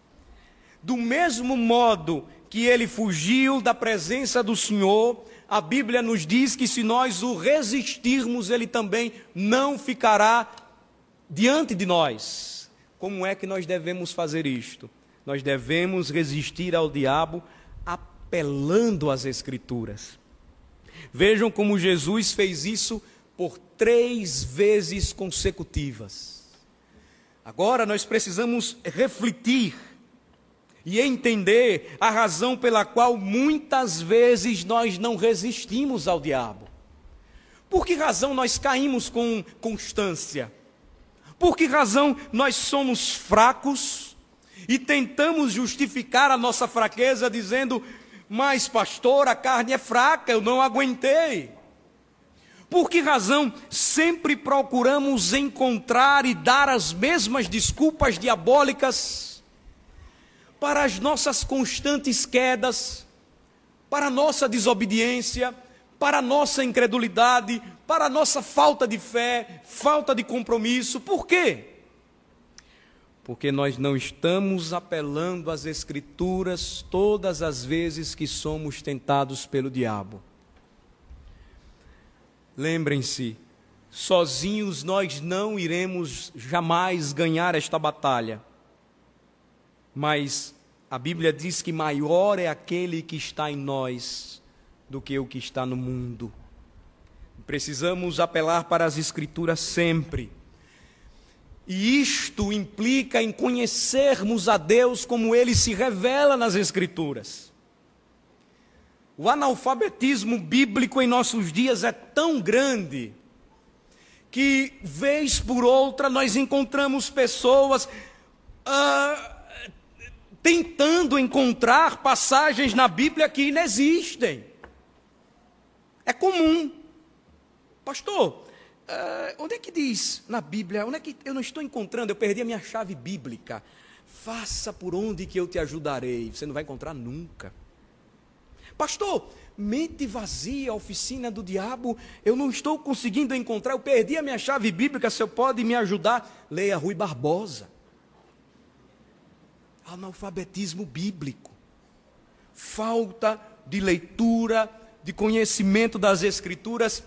Do mesmo modo que ele fugiu da presença do Senhor, a Bíblia nos diz que se nós o resistirmos, ele também não ficará diante de nós. Como é que nós devemos fazer isto? Nós devemos resistir ao diabo apelando às Escrituras. Vejam como Jesus fez isso por três vezes consecutivas. Agora nós precisamos refletir e entender a razão pela qual muitas vezes nós não resistimos ao diabo. Por que razão nós caímos com constância? Por que razão nós somos fracos e tentamos justificar a nossa fraqueza dizendo: Mas, pastor, a carne é fraca, eu não aguentei. Por que razão sempre procuramos encontrar e dar as mesmas desculpas diabólicas? para as nossas constantes quedas, para a nossa desobediência, para a nossa incredulidade, para a nossa falta de fé, falta de compromisso. Por quê? Porque nós não estamos apelando às Escrituras todas as vezes que somos tentados pelo diabo. Lembrem-se, sozinhos nós não iremos jamais ganhar esta batalha mas a Bíblia diz que maior é aquele que está em nós do que o que está no mundo. Precisamos apelar para as Escrituras sempre. E isto implica em conhecermos a Deus como ele se revela nas Escrituras. O analfabetismo bíblico em nossos dias é tão grande que, vez por outra, nós encontramos pessoas. Uh, tentando encontrar passagens na Bíblia que inexistem. É comum. Pastor, uh, onde é que diz na Bíblia? Onde é que eu não estou encontrando? Eu perdi a minha chave bíblica. Faça por onde que eu te ajudarei. Você não vai encontrar nunca. Pastor, mente vazia, oficina do diabo, eu não estou conseguindo encontrar, eu perdi a minha chave bíblica, você pode me ajudar? Leia Rui Barbosa analfabetismo bíblico, falta de leitura, de conhecimento das Escrituras.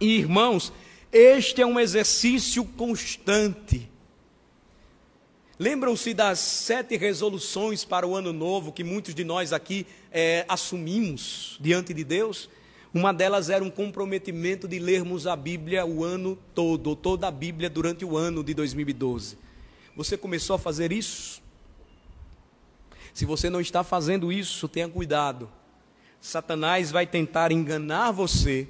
E irmãos, este é um exercício constante. Lembram-se das sete resoluções para o ano novo que muitos de nós aqui é, assumimos diante de Deus? Uma delas era um comprometimento de lermos a Bíblia o ano todo, toda a Bíblia durante o ano de 2012. Você começou a fazer isso? Se você não está fazendo isso, tenha cuidado. Satanás vai tentar enganar você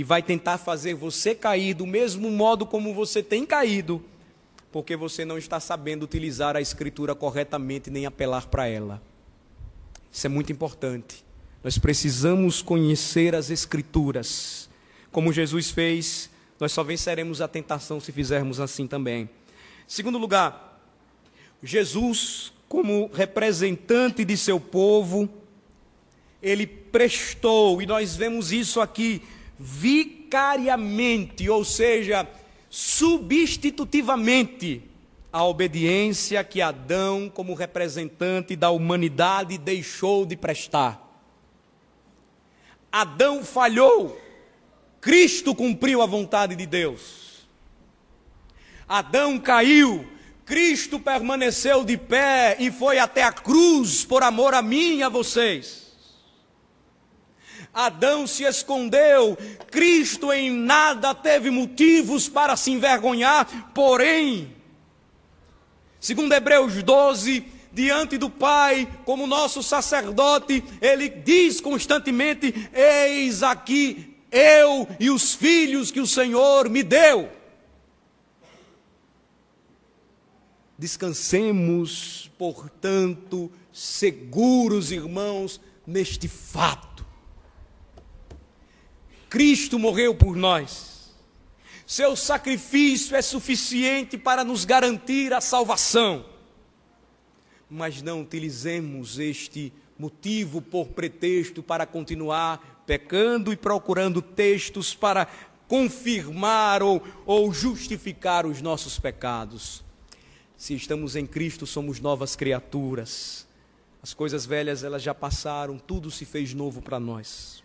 e vai tentar fazer você cair do mesmo modo como você tem caído, porque você não está sabendo utilizar a escritura corretamente nem apelar para ela. Isso é muito importante. Nós precisamos conhecer as escrituras. Como Jesus fez, nós só venceremos a tentação se fizermos assim também. Segundo lugar, Jesus como representante de seu povo, ele prestou, e nós vemos isso aqui, vicariamente, ou seja, substitutivamente, a obediência que Adão, como representante da humanidade, deixou de prestar. Adão falhou, Cristo cumpriu a vontade de Deus. Adão caiu, Cristo permaneceu de pé e foi até a cruz por amor a mim e a vocês. Adão se escondeu, Cristo em nada teve motivos para se envergonhar, porém, segundo Hebreus 12, diante do Pai, como nosso sacerdote, ele diz constantemente: Eis aqui eu e os filhos que o Senhor me deu. Descansemos, portanto, seguros, irmãos, neste fato. Cristo morreu por nós. Seu sacrifício é suficiente para nos garantir a salvação. Mas não utilizemos este motivo por pretexto para continuar pecando e procurando textos para confirmar ou, ou justificar os nossos pecados. Se estamos em Cristo, somos novas criaturas. As coisas velhas elas já passaram, tudo se fez novo para nós.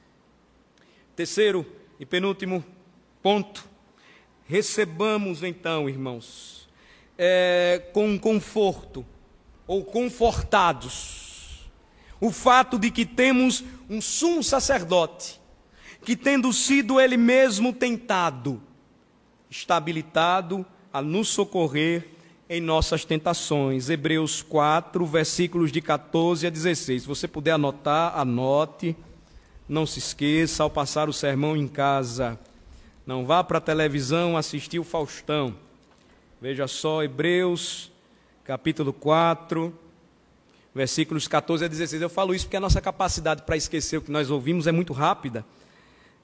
Terceiro e penúltimo ponto, recebamos então, irmãos, é, com conforto ou confortados o fato de que temos um sumo sacerdote que, tendo sido ele mesmo tentado, está habilitado a nos socorrer em nossas tentações. Hebreus 4, versículos de 14 a 16. Se você puder anotar, anote. Não se esqueça ao passar o sermão em casa. Não vá para a televisão assistir o Faustão. Veja só, Hebreus, capítulo 4, versículos 14 a 16. Eu falo isso porque a nossa capacidade para esquecer o que nós ouvimos é muito rápida.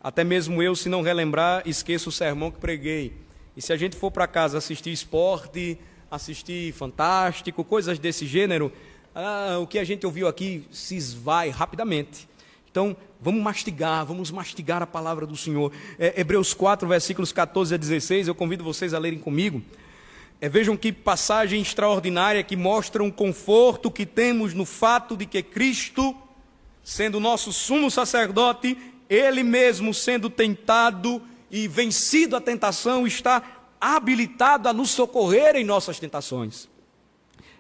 Até mesmo eu, se não relembrar, esqueço o sermão que preguei. E se a gente for para casa assistir esporte, assistir Fantástico, coisas desse gênero, ah, o que a gente ouviu aqui se esvai rapidamente. Então, vamos mastigar, vamos mastigar a palavra do Senhor. É, Hebreus 4, versículos 14 a 16, eu convido vocês a lerem comigo. É, vejam que passagem extraordinária que mostra um conforto que temos no fato de que Cristo, sendo nosso sumo sacerdote, ele mesmo sendo tentado e vencido a tentação, está habilitado a nos socorrer em nossas tentações.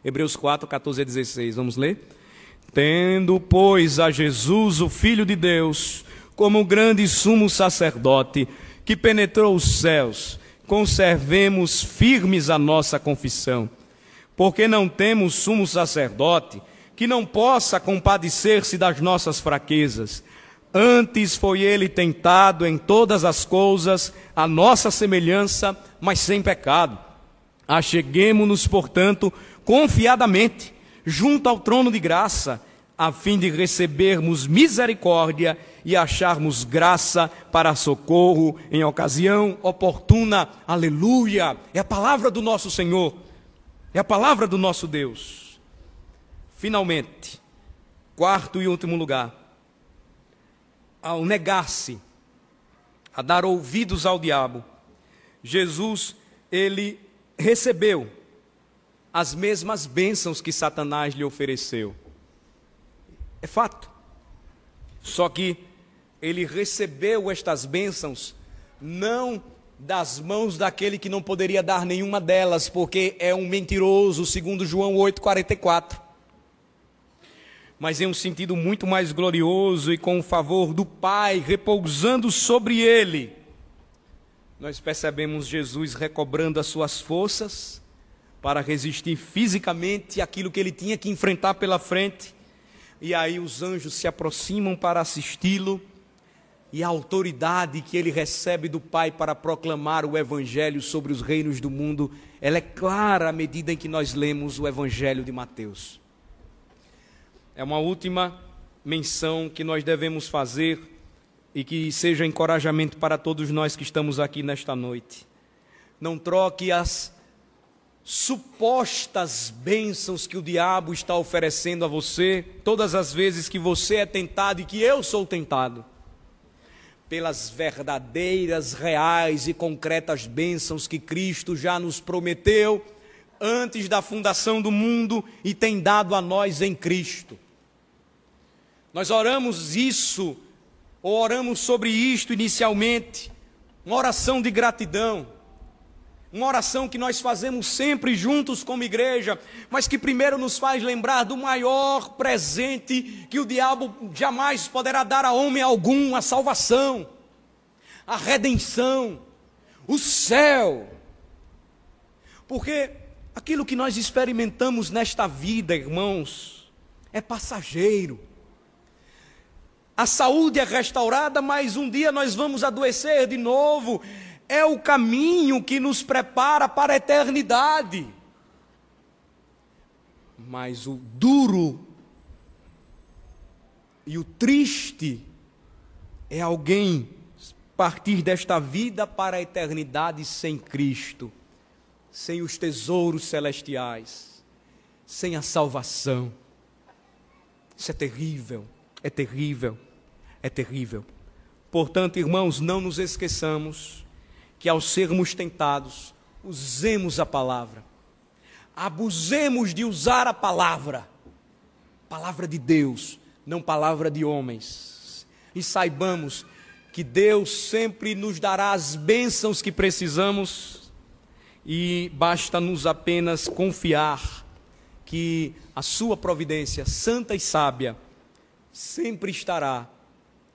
Hebreus 4, 14 a 16, vamos ler? Tendo, pois, a Jesus, o Filho de Deus, como grande sumo sacerdote, que penetrou os céus, conservemos firmes a nossa confissão, porque não temos sumo sacerdote que não possa compadecer-se das nossas fraquezas, Antes foi ele tentado em todas as coisas, a nossa semelhança, mas sem pecado. Acheguemo-nos, portanto, confiadamente, junto ao trono de graça, a fim de recebermos misericórdia e acharmos graça para socorro em ocasião oportuna. Aleluia! É a palavra do nosso Senhor, é a palavra do nosso Deus. Finalmente, quarto e último lugar ao negar-se, a dar ouvidos ao diabo, Jesus, ele recebeu as mesmas bênçãos que Satanás lhe ofereceu. É fato. Só que ele recebeu estas bênçãos não das mãos daquele que não poderia dar nenhuma delas, porque é um mentiroso, segundo João 8:44 mas em um sentido muito mais glorioso e com o favor do Pai repousando sobre ele. Nós percebemos Jesus recobrando as suas forças para resistir fisicamente àquilo que ele tinha que enfrentar pela frente. E aí os anjos se aproximam para assisti-lo, e a autoridade que ele recebe do Pai para proclamar o Evangelho sobre os reinos do mundo, ela é clara à medida em que nós lemos o Evangelho de Mateus é uma última menção que nós devemos fazer e que seja encorajamento para todos nós que estamos aqui nesta noite. Não troque as supostas bênçãos que o diabo está oferecendo a você, todas as vezes que você é tentado e que eu sou tentado, pelas verdadeiras, reais e concretas bênçãos que Cristo já nos prometeu antes da fundação do mundo e tem dado a nós em Cristo. Nós oramos isso, ou oramos sobre isto inicialmente, uma oração de gratidão. Uma oração que nós fazemos sempre juntos como igreja, mas que primeiro nos faz lembrar do maior presente que o diabo jamais poderá dar a homem algum: a salvação, a redenção, o céu. Porque aquilo que nós experimentamos nesta vida, irmãos, é passageiro. A saúde é restaurada, mas um dia nós vamos adoecer de novo é o caminho que nos prepara para a eternidade. Mas o duro e o triste é alguém partir desta vida para a eternidade sem Cristo, sem os tesouros celestiais, sem a salvação. Isso é terrível, é terrível, é terrível. Portanto, irmãos, não nos esqueçamos que ao sermos tentados, usemos a palavra. Abusemos de usar a palavra. Palavra de Deus, não palavra de homens. E saibamos que Deus sempre nos dará as bênçãos que precisamos e basta-nos apenas confiar que a sua providência santa e sábia sempre estará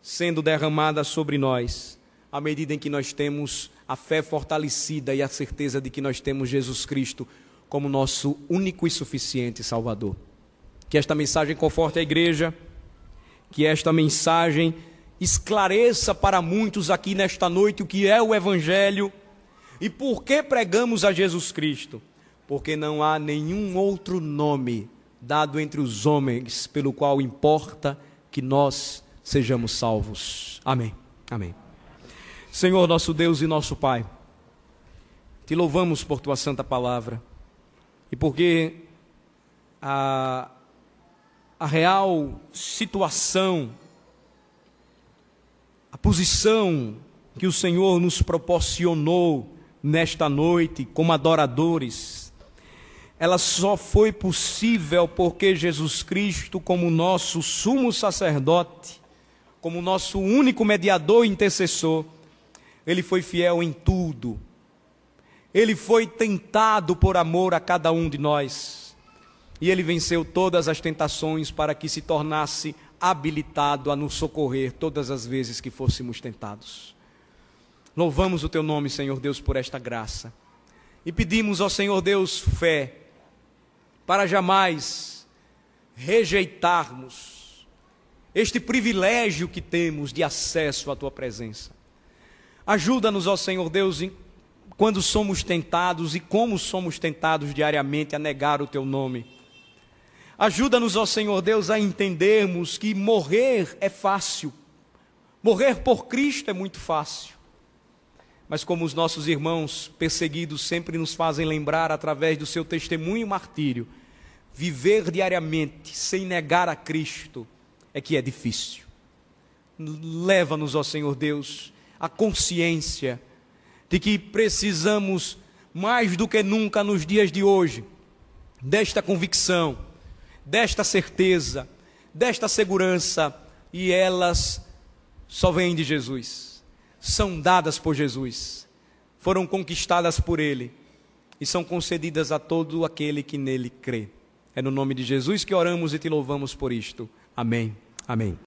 sendo derramada sobre nós à medida em que nós temos a fé fortalecida e a certeza de que nós temos Jesus Cristo como nosso único e suficiente Salvador. Que esta mensagem conforte a igreja, que esta mensagem esclareça para muitos aqui nesta noite o que é o Evangelho e por que pregamos a Jesus Cristo. Porque não há nenhum outro nome dado entre os homens pelo qual importa que nós sejamos salvos. Amém. Amém. Senhor, nosso Deus e nosso Pai, te louvamos por tua santa palavra e porque a, a real situação, a posição que o Senhor nos proporcionou nesta noite como adoradores, ela só foi possível porque Jesus Cristo, como nosso sumo sacerdote, como nosso único mediador e intercessor, ele foi fiel em tudo. Ele foi tentado por amor a cada um de nós. E ele venceu todas as tentações para que se tornasse habilitado a nos socorrer todas as vezes que fôssemos tentados. Louvamos o teu nome, Senhor Deus, por esta graça. E pedimos ao Senhor Deus fé para jamais rejeitarmos este privilégio que temos de acesso à tua presença. Ajuda-nos, ó Senhor Deus, quando somos tentados e como somos tentados diariamente a negar o teu nome. Ajuda-nos, ó Senhor Deus, a entendermos que morrer é fácil. Morrer por Cristo é muito fácil. Mas como os nossos irmãos perseguidos sempre nos fazem lembrar através do seu testemunho e martírio, viver diariamente sem negar a Cristo é que é difícil. Leva-nos, ó Senhor Deus, a consciência de que precisamos, mais do que nunca nos dias de hoje, desta convicção, desta certeza, desta segurança, e elas só vêm de Jesus, são dadas por Jesus, foram conquistadas por Ele e são concedidas a todo aquele que nele crê. É no nome de Jesus que oramos e te louvamos por isto. Amém. Amém.